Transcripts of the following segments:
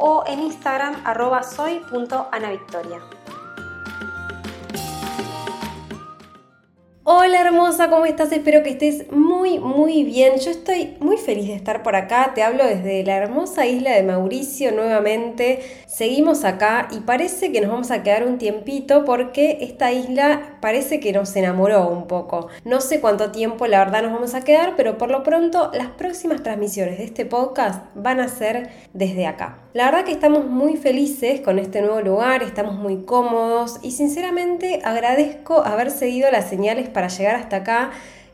o en Instagram arroba soy.anavictoria. Hola hermosa, ¿cómo estás? Espero que estés muy, muy bien. Yo estoy muy feliz de estar por acá. Te hablo desde la hermosa isla de Mauricio nuevamente. Seguimos acá y parece que nos vamos a quedar un tiempito porque esta isla parece que nos enamoró un poco. No sé cuánto tiempo la verdad nos vamos a quedar, pero por lo pronto las próximas transmisiones de este podcast van a ser desde acá. La verdad que estamos muy felices con este nuevo lugar, estamos muy cómodos y sinceramente agradezco haber seguido las señales para llegar hasta acá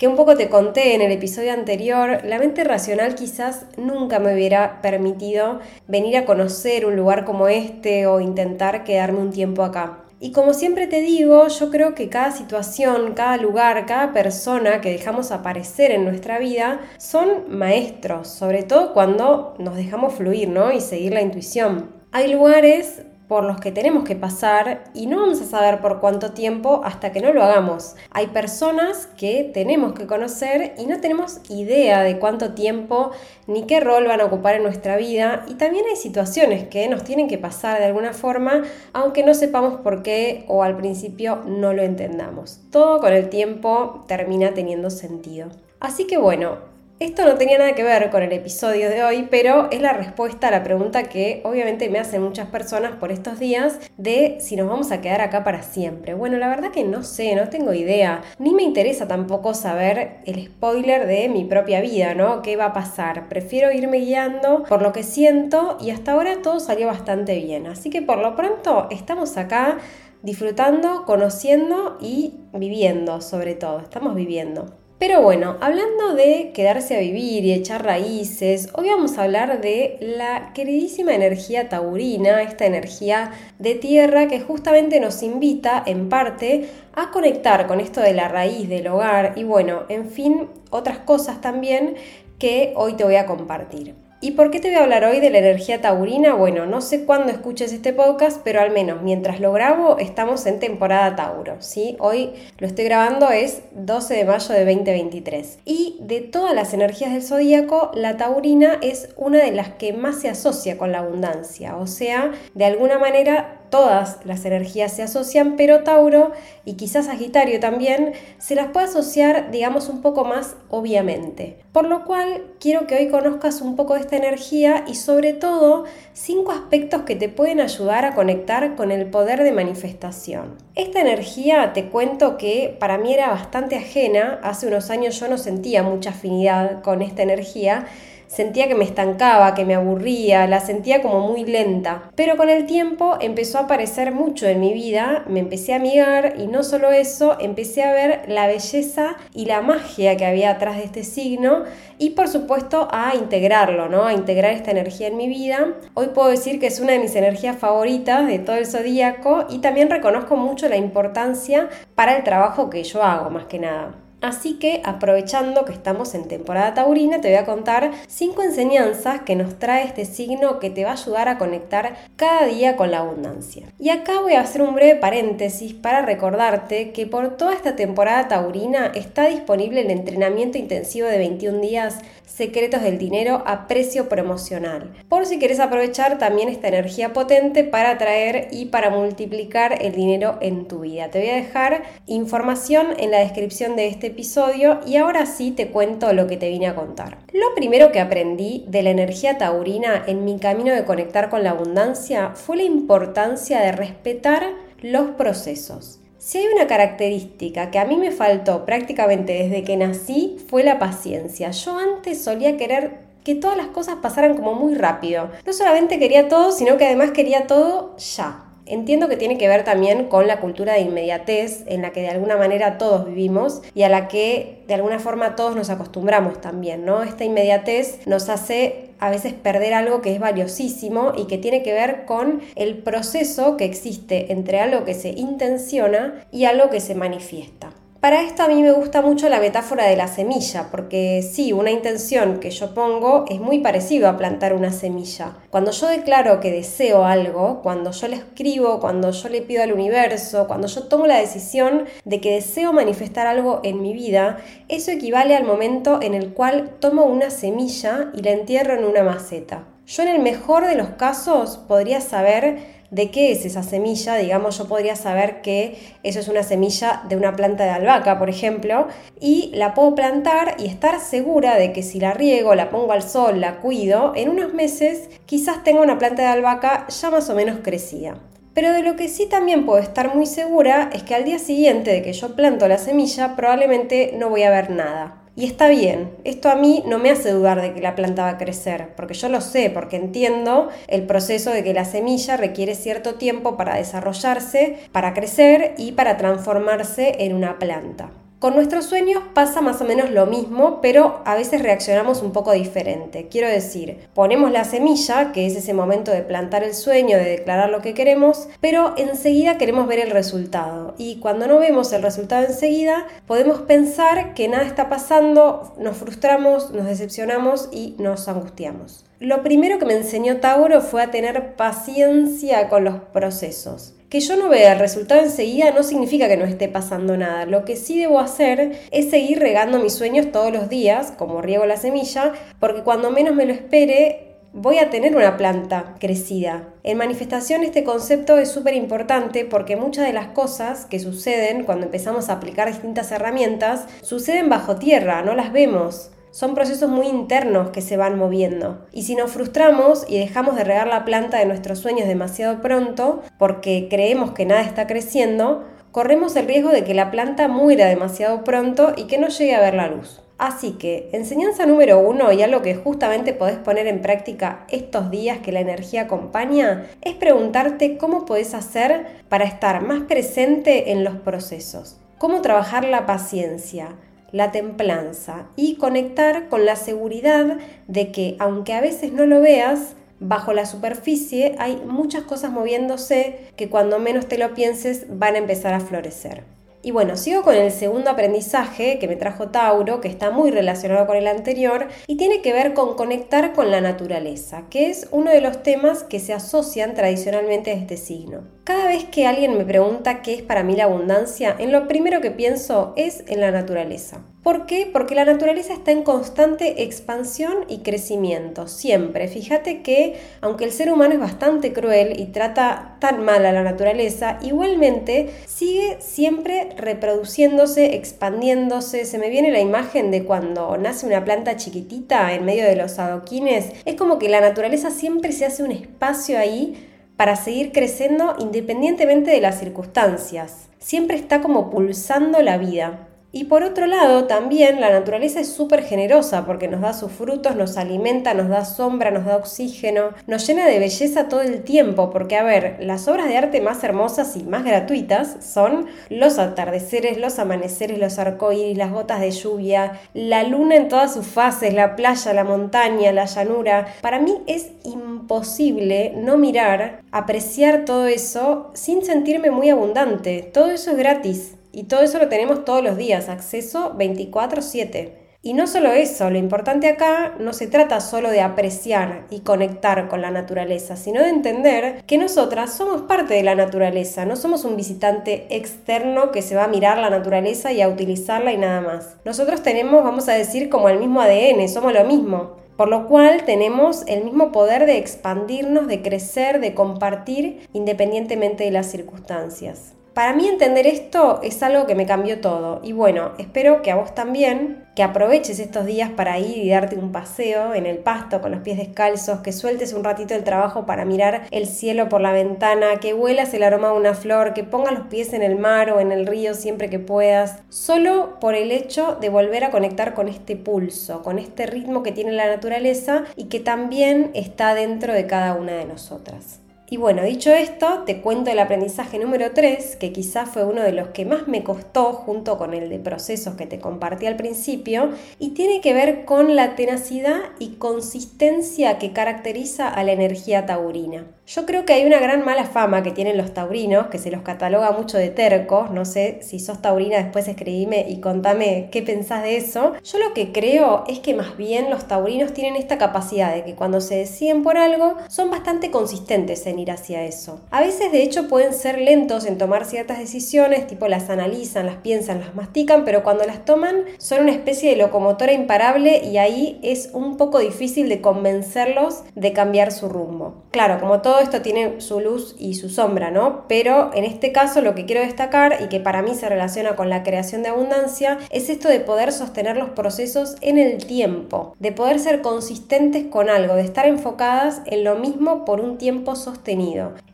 que un poco te conté en el episodio anterior, la mente racional quizás nunca me hubiera permitido venir a conocer un lugar como este o intentar quedarme un tiempo acá. Y como siempre te digo, yo creo que cada situación, cada lugar, cada persona que dejamos aparecer en nuestra vida son maestros, sobre todo cuando nos dejamos fluir, ¿no? Y seguir la intuición. Hay lugares por los que tenemos que pasar y no vamos a saber por cuánto tiempo hasta que no lo hagamos. Hay personas que tenemos que conocer y no tenemos idea de cuánto tiempo ni qué rol van a ocupar en nuestra vida y también hay situaciones que nos tienen que pasar de alguna forma aunque no sepamos por qué o al principio no lo entendamos. Todo con el tiempo termina teniendo sentido. Así que bueno, esto no tenía nada que ver con el episodio de hoy, pero es la respuesta a la pregunta que obviamente me hacen muchas personas por estos días de si nos vamos a quedar acá para siempre. Bueno, la verdad que no sé, no tengo idea, ni me interesa tampoco saber el spoiler de mi propia vida, ¿no? ¿Qué va a pasar? Prefiero irme guiando por lo que siento y hasta ahora todo salió bastante bien. Así que por lo pronto estamos acá disfrutando, conociendo y viviendo sobre todo. Estamos viviendo. Pero bueno, hablando de quedarse a vivir y echar raíces, hoy vamos a hablar de la queridísima energía taurina, esta energía de tierra que justamente nos invita en parte a conectar con esto de la raíz del hogar y bueno, en fin, otras cosas también que hoy te voy a compartir. ¿Y por qué te voy a hablar hoy de la energía taurina? Bueno, no sé cuándo escuches este podcast, pero al menos mientras lo grabo estamos en temporada Tauro, ¿sí? Hoy lo estoy grabando es 12 de mayo de 2023. Y de todas las energías del zodíaco, la taurina es una de las que más se asocia con la abundancia, o sea, de alguna manera todas las energías se asocian, pero Tauro y quizás Sagitario también se las puede asociar, digamos, un poco más obviamente. Por lo cual quiero que hoy conozcas un poco de esta energía y sobre todo cinco aspectos que te pueden ayudar a conectar con el poder de manifestación. Esta energía te cuento que para mí era bastante ajena, hace unos años yo no sentía mucha afinidad con esta energía, sentía que me estancaba, que me aburría, la sentía como muy lenta. Pero con el tiempo empezó a aparecer mucho en mi vida, me empecé a amigar y no solo eso, empecé a ver la belleza y la magia que había atrás de este signo y por supuesto a integrarlo, ¿no? A integrar esta energía en mi vida. Hoy puedo decir que es una de mis energías favoritas de todo el zodíaco y también reconozco mucho la importancia para el trabajo que yo hago, más que nada. Así que aprovechando que estamos en temporada taurina, te voy a contar cinco enseñanzas que nos trae este signo que te va a ayudar a conectar cada día con la abundancia. Y acá voy a hacer un breve paréntesis para recordarte que por toda esta temporada taurina está disponible el entrenamiento intensivo de 21 días Secretos del Dinero a precio promocional. Por si quieres aprovechar también esta energía potente para atraer y para multiplicar el dinero en tu vida. Te voy a dejar información en la descripción de este episodio y ahora sí te cuento lo que te vine a contar. Lo primero que aprendí de la energía taurina en mi camino de conectar con la abundancia fue la importancia de respetar los procesos. Si hay una característica que a mí me faltó prácticamente desde que nací fue la paciencia. Yo antes solía querer que todas las cosas pasaran como muy rápido. No solamente quería todo, sino que además quería todo ya Entiendo que tiene que ver también con la cultura de inmediatez en la que de alguna manera todos vivimos y a la que de alguna forma todos nos acostumbramos también, ¿no? Esta inmediatez nos hace a veces perder algo que es valiosísimo y que tiene que ver con el proceso que existe entre algo que se intenciona y algo que se manifiesta. Para esto a mí me gusta mucho la metáfora de la semilla, porque sí, una intención que yo pongo es muy parecido a plantar una semilla. Cuando yo declaro que deseo algo, cuando yo le escribo, cuando yo le pido al universo, cuando yo tomo la decisión de que deseo manifestar algo en mi vida, eso equivale al momento en el cual tomo una semilla y la entierro en una maceta. Yo en el mejor de los casos podría saber de qué es esa semilla. Digamos, yo podría saber que eso es una semilla de una planta de albahaca, por ejemplo, y la puedo plantar y estar segura de que si la riego, la pongo al sol, la cuido, en unos meses quizás tenga una planta de albahaca ya más o menos crecida. Pero de lo que sí también puedo estar muy segura es que al día siguiente de que yo planto la semilla probablemente no voy a ver nada. Y está bien, esto a mí no me hace dudar de que la planta va a crecer, porque yo lo sé, porque entiendo el proceso de que la semilla requiere cierto tiempo para desarrollarse, para crecer y para transformarse en una planta. Con nuestros sueños pasa más o menos lo mismo, pero a veces reaccionamos un poco diferente. Quiero decir, ponemos la semilla, que es ese momento de plantar el sueño, de declarar lo que queremos, pero enseguida queremos ver el resultado. Y cuando no vemos el resultado enseguida, podemos pensar que nada está pasando, nos frustramos, nos decepcionamos y nos angustiamos. Lo primero que me enseñó Tauro fue a tener paciencia con los procesos. Que yo no vea el resultado enseguida no significa que no esté pasando nada. Lo que sí debo hacer es seguir regando mis sueños todos los días, como riego la semilla, porque cuando menos me lo espere, voy a tener una planta crecida. En manifestación este concepto es súper importante porque muchas de las cosas que suceden cuando empezamos a aplicar distintas herramientas suceden bajo tierra, no las vemos. Son procesos muy internos que se van moviendo. Y si nos frustramos y dejamos de regar la planta de nuestros sueños demasiado pronto, porque creemos que nada está creciendo, corremos el riesgo de que la planta muera demasiado pronto y que no llegue a ver la luz. Así que, enseñanza número uno y algo que justamente podés poner en práctica estos días que la energía acompaña, es preguntarte cómo podés hacer para estar más presente en los procesos. Cómo trabajar la paciencia, la templanza y conectar con la seguridad de que aunque a veces no lo veas, bajo la superficie hay muchas cosas moviéndose que cuando menos te lo pienses van a empezar a florecer. Y bueno, sigo con el segundo aprendizaje que me trajo Tauro, que está muy relacionado con el anterior, y tiene que ver con conectar con la naturaleza, que es uno de los temas que se asocian tradicionalmente a este signo. Cada vez que alguien me pregunta qué es para mí la abundancia, en lo primero que pienso es en la naturaleza. ¿Por qué? Porque la naturaleza está en constante expansión y crecimiento, siempre. Fíjate que aunque el ser humano es bastante cruel y trata tan mal a la naturaleza, igualmente sigue siempre reproduciéndose, expandiéndose. Se me viene la imagen de cuando nace una planta chiquitita en medio de los adoquines. Es como que la naturaleza siempre se hace un espacio ahí para seguir creciendo independientemente de las circunstancias. Siempre está como pulsando la vida. Y por otro lado, también la naturaleza es súper generosa porque nos da sus frutos, nos alimenta, nos da sombra, nos da oxígeno, nos llena de belleza todo el tiempo, porque a ver, las obras de arte más hermosas y más gratuitas son los atardeceres, los amaneceres, los arcoíris, las gotas de lluvia, la luna en todas sus fases, la playa, la montaña, la llanura. Para mí es imposible no mirar, apreciar todo eso sin sentirme muy abundante. Todo eso es gratis. Y todo eso lo tenemos todos los días, acceso 24/7. Y no solo eso, lo importante acá no se trata solo de apreciar y conectar con la naturaleza, sino de entender que nosotras somos parte de la naturaleza, no somos un visitante externo que se va a mirar la naturaleza y a utilizarla y nada más. Nosotros tenemos, vamos a decir, como el mismo ADN, somos lo mismo. Por lo cual tenemos el mismo poder de expandirnos, de crecer, de compartir, independientemente de las circunstancias. Para mí entender esto es algo que me cambió todo y bueno, espero que a vos también, que aproveches estos días para ir y darte un paseo en el pasto con los pies descalzos, que sueltes un ratito el trabajo para mirar el cielo por la ventana, que huelas el aroma de una flor, que pongas los pies en el mar o en el río siempre que puedas, solo por el hecho de volver a conectar con este pulso, con este ritmo que tiene la naturaleza y que también está dentro de cada una de nosotras. Y bueno, dicho esto, te cuento el aprendizaje número 3, que quizás fue uno de los que más me costó junto con el de procesos que te compartí al principio, y tiene que ver con la tenacidad y consistencia que caracteriza a la energía taurina. Yo creo que hay una gran mala fama que tienen los taurinos, que se los cataloga mucho de tercos. No sé si sos taurina, después escribime y contame qué pensás de eso. Yo lo que creo es que más bien los taurinos tienen esta capacidad de que cuando se deciden por algo, son bastante consistentes en hacia eso. A veces, de hecho, pueden ser lentos en tomar ciertas decisiones, tipo las analizan, las piensan, las mastican, pero cuando las toman son una especie de locomotora imparable y ahí es un poco difícil de convencerlos de cambiar su rumbo. Claro, como todo esto tiene su luz y su sombra, ¿no? Pero en este caso lo que quiero destacar y que para mí se relaciona con la creación de abundancia es esto de poder sostener los procesos en el tiempo, de poder ser consistentes con algo, de estar enfocadas en lo mismo por un tiempo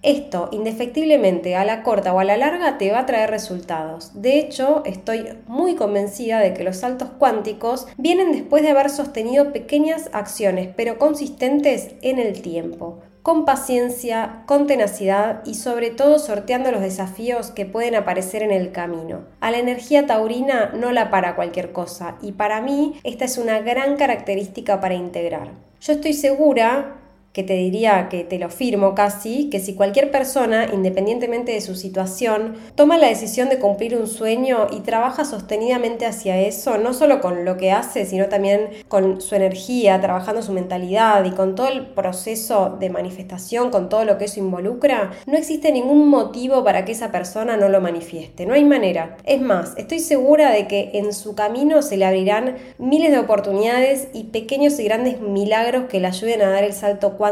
Esto, indefectiblemente, a la corta o a la larga, te va a traer resultados. De hecho, estoy muy convencida de que los saltos cuánticos vienen después de haber sostenido pequeñas acciones, pero consistentes en el tiempo con paciencia, con tenacidad y sobre todo sorteando los desafíos que pueden aparecer en el camino. A la energía taurina no la para cualquier cosa y para mí esta es una gran característica para integrar. Yo estoy segura que te diría que te lo firmo casi, que si cualquier persona, independientemente de su situación, toma la decisión de cumplir un sueño y trabaja sostenidamente hacia eso, no solo con lo que hace, sino también con su energía, trabajando su mentalidad y con todo el proceso de manifestación, con todo lo que eso involucra, no existe ningún motivo para que esa persona no lo manifieste, no hay manera. Es más, estoy segura de que en su camino se le abrirán miles de oportunidades y pequeños y grandes milagros que le ayuden a dar el salto cuántico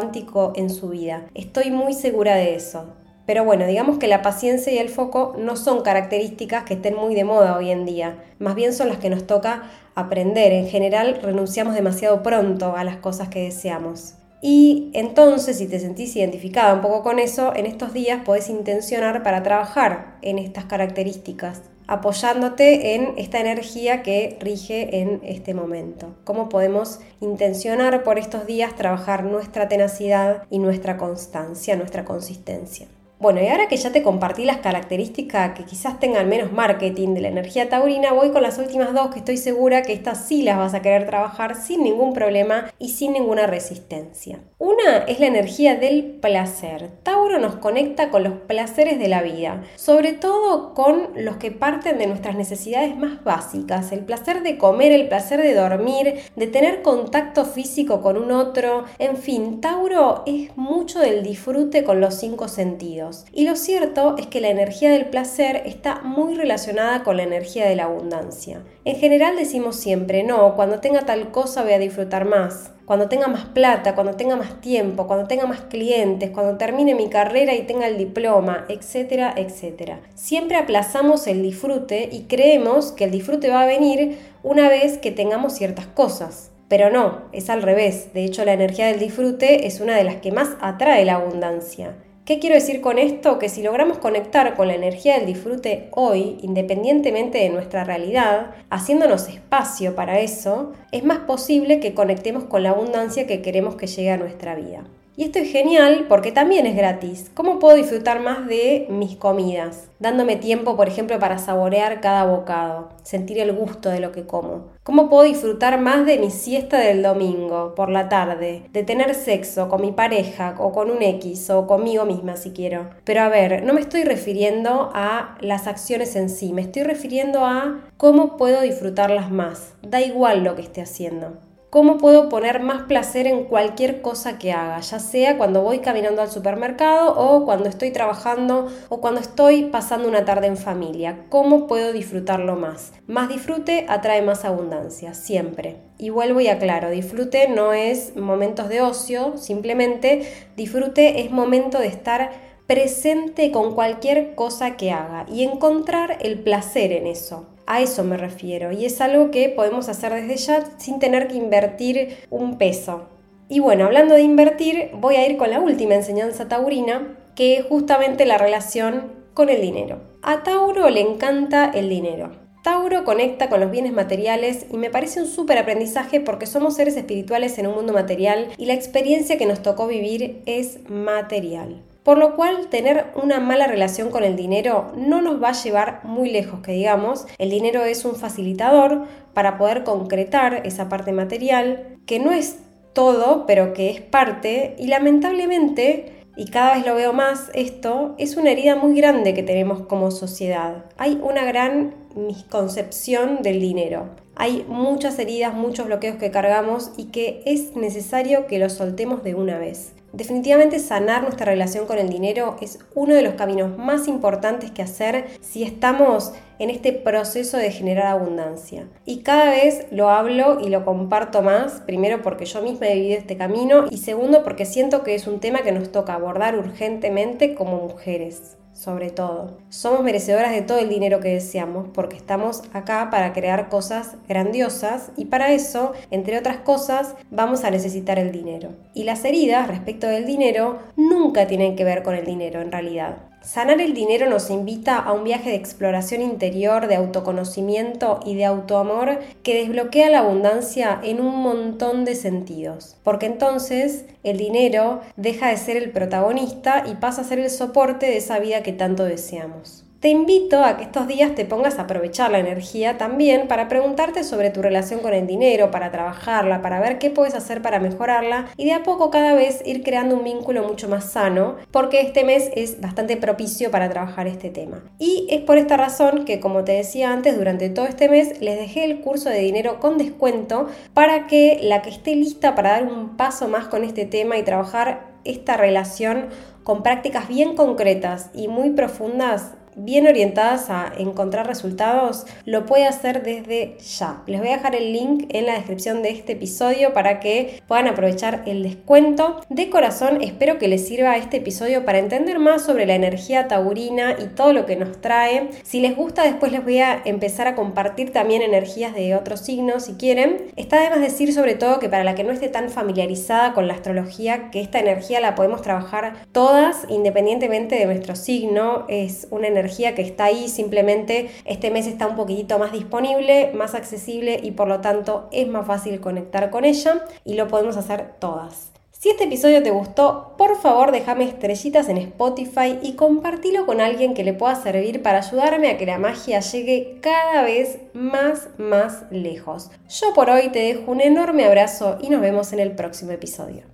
en su vida. Estoy muy segura de eso. Pero bueno, digamos que la paciencia y el foco no son características que estén muy de moda hoy en día, más bien son las que nos toca aprender. En general renunciamos demasiado pronto a las cosas que deseamos. Y entonces, si te sentís identificada un poco con eso, en estos días podés intencionar para trabajar en estas características apoyándote en esta energía que rige en este momento. ¿Cómo podemos intencionar por estos días trabajar nuestra tenacidad y nuestra constancia, nuestra consistencia? Bueno, y ahora que ya te compartí las características que quizás tengan menos marketing de la energía taurina, voy con las últimas dos que estoy segura que estas sí las vas a querer trabajar sin ningún problema y sin ninguna resistencia. Una es la energía del placer. Tauro nos conecta con los placeres de la vida, sobre todo con los que parten de nuestras necesidades más básicas, el placer de comer, el placer de dormir, de tener contacto físico con un otro, en fin, Tauro es mucho del disfrute con los cinco sentidos. Y lo cierto es que la energía del placer está muy relacionada con la energía de la abundancia. En general decimos siempre, no, cuando tenga tal cosa voy a disfrutar más. Cuando tenga más plata, cuando tenga más tiempo, cuando tenga más clientes, cuando termine mi carrera y tenga el diploma, etcétera, etcétera. Siempre aplazamos el disfrute y creemos que el disfrute va a venir una vez que tengamos ciertas cosas. Pero no, es al revés. De hecho, la energía del disfrute es una de las que más atrae la abundancia. ¿Qué quiero decir con esto? Que si logramos conectar con la energía del disfrute hoy, independientemente de nuestra realidad, haciéndonos espacio para eso, es más posible que conectemos con la abundancia que queremos que llegue a nuestra vida. Y esto es genial porque también es gratis. ¿Cómo puedo disfrutar más de mis comidas? Dándome tiempo, por ejemplo, para saborear cada bocado, sentir el gusto de lo que como. ¿Cómo puedo disfrutar más de mi siesta del domingo, por la tarde? De tener sexo con mi pareja o con un X o conmigo misma si quiero. Pero a ver, no me estoy refiriendo a las acciones en sí, me estoy refiriendo a cómo puedo disfrutarlas más. Da igual lo que esté haciendo cómo puedo poner más placer en cualquier cosa que haga, ya sea cuando voy caminando al supermercado o cuando estoy trabajando o cuando estoy pasando una tarde en familia, cómo puedo disfrutarlo más. Más disfrute atrae más abundancia, siempre. Y vuelvo y aclaro, disfrute no es momentos de ocio, simplemente disfrute es momento de estar presente con cualquier cosa que haga y encontrar el placer en eso. A eso me refiero y es algo que podemos hacer desde ya sin tener que invertir un peso. Y bueno, hablando de invertir, voy a ir con la última enseñanza taurina, que es justamente la relación con el dinero. A Tauro le encanta el dinero. Tauro conecta con los bienes materiales y me parece un súper aprendizaje porque somos seres espirituales en un mundo material y la experiencia que nos tocó vivir es material. Por lo cual tener una mala relación con el dinero no nos va a llevar muy lejos, que digamos, el dinero es un facilitador para poder concretar esa parte material, que no es todo, pero que es parte, y lamentablemente y cada vez lo veo más esto, es una herida muy grande que tenemos como sociedad. Hay una gran misconcepción del dinero. Hay muchas heridas, muchos bloqueos que cargamos y que es necesario que los soltemos de una vez. Definitivamente sanar nuestra relación con el dinero es uno de los caminos más importantes que hacer si estamos en este proceso de generar abundancia. Y cada vez lo hablo y lo comparto más, primero porque yo misma he vivido este camino y segundo porque siento que es un tema que nos toca abordar urgentemente como mujeres sobre todo. Somos merecedoras de todo el dinero que deseamos porque estamos acá para crear cosas grandiosas y para eso, entre otras cosas, vamos a necesitar el dinero. Y las heridas respecto del dinero nunca tienen que ver con el dinero en realidad. Sanar el dinero nos invita a un viaje de exploración interior, de autoconocimiento y de autoamor que desbloquea la abundancia en un montón de sentidos. Porque entonces el dinero deja de ser el protagonista y pasa a ser el soporte de esa vida que tanto deseamos. Te invito a que estos días te pongas a aprovechar la energía también para preguntarte sobre tu relación con el dinero, para trabajarla, para ver qué puedes hacer para mejorarla y de a poco cada vez ir creando un vínculo mucho más sano, porque este mes es bastante propicio para trabajar este tema. Y es por esta razón que, como te decía antes, durante todo este mes les dejé el curso de dinero con descuento para que la que esté lista para dar un paso más con este tema y trabajar esta relación con prácticas bien concretas y muy profundas bien orientadas a encontrar resultados, lo puede hacer desde ya. Les voy a dejar el link en la descripción de este episodio para que puedan aprovechar el descuento. De corazón espero que les sirva este episodio para entender más sobre la energía taurina y todo lo que nos trae. Si les gusta, después les voy a empezar a compartir también energías de otros signos si quieren. Está además decir sobre todo que para la que no esté tan familiarizada con la astrología, que esta energía la podemos trabajar todas independientemente de nuestro signo. Es una que está ahí, simplemente este mes está un poquitito más disponible, más accesible y por lo tanto es más fácil conectar con ella y lo podemos hacer todas. Si este episodio te gustó, por favor déjame estrellitas en Spotify y compartilo con alguien que le pueda servir para ayudarme a que la magia llegue cada vez más, más lejos. Yo por hoy te dejo un enorme abrazo y nos vemos en el próximo episodio.